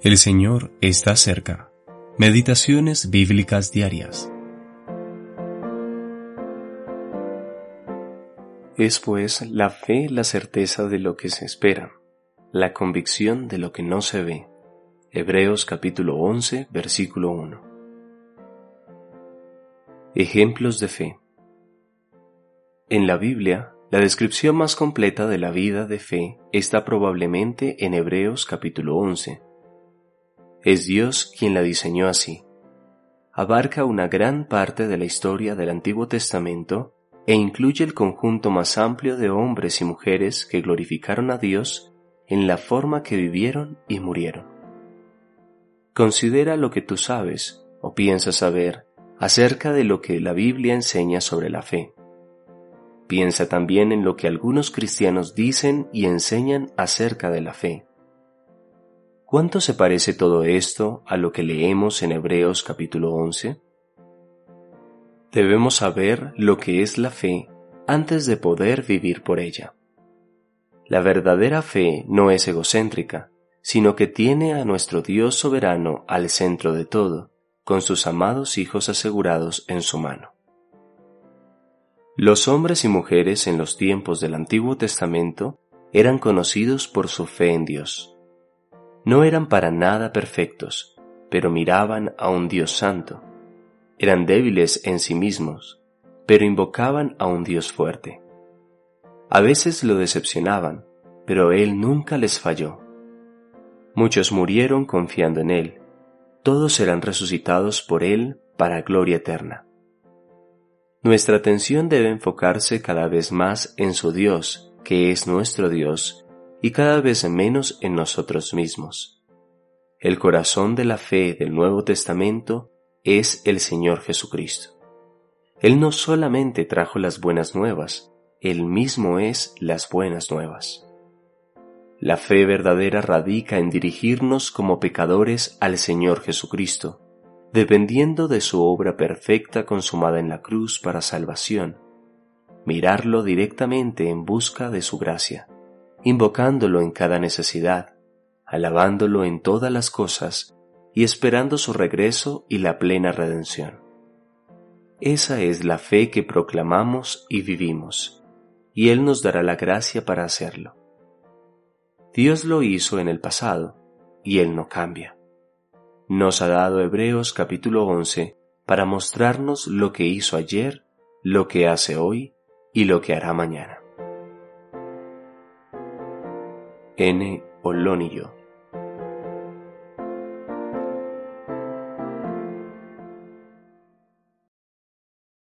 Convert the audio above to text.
El Señor está cerca. Meditaciones bíblicas diarias. Es pues la fe la certeza de lo que se espera, la convicción de lo que no se ve. Hebreos capítulo 11, versículo 1. Ejemplos de fe. En la Biblia, la descripción más completa de la vida de fe está probablemente en Hebreos capítulo 11 es Dios quien la diseñó así. Abarca una gran parte de la historia del Antiguo Testamento e incluye el conjunto más amplio de hombres y mujeres que glorificaron a Dios en la forma que vivieron y murieron. Considera lo que tú sabes o piensas saber acerca de lo que la Biblia enseña sobre la fe. Piensa también en lo que algunos cristianos dicen y enseñan acerca de la fe. ¿Cuánto se parece todo esto a lo que leemos en Hebreos capítulo 11? Debemos saber lo que es la fe antes de poder vivir por ella. La verdadera fe no es egocéntrica, sino que tiene a nuestro Dios soberano al centro de todo, con sus amados hijos asegurados en su mano. Los hombres y mujeres en los tiempos del Antiguo Testamento eran conocidos por su fe en Dios. No eran para nada perfectos, pero miraban a un Dios santo. Eran débiles en sí mismos, pero invocaban a un Dios fuerte. A veces lo decepcionaban, pero Él nunca les falló. Muchos murieron confiando en Él, todos serán resucitados por Él para gloria eterna. Nuestra atención debe enfocarse cada vez más en su Dios, que es nuestro Dios, y cada vez menos en nosotros mismos. El corazón de la fe del Nuevo Testamento es el Señor Jesucristo. Él no solamente trajo las buenas nuevas, Él mismo es las buenas nuevas. La fe verdadera radica en dirigirnos como pecadores al Señor Jesucristo, dependiendo de su obra perfecta consumada en la cruz para salvación, mirarlo directamente en busca de su gracia invocándolo en cada necesidad, alabándolo en todas las cosas y esperando su regreso y la plena redención. Esa es la fe que proclamamos y vivimos, y Él nos dará la gracia para hacerlo. Dios lo hizo en el pasado, y Él no cambia. Nos ha dado Hebreos capítulo 11 para mostrarnos lo que hizo ayer, lo que hace hoy y lo que hará mañana. N. Olonillo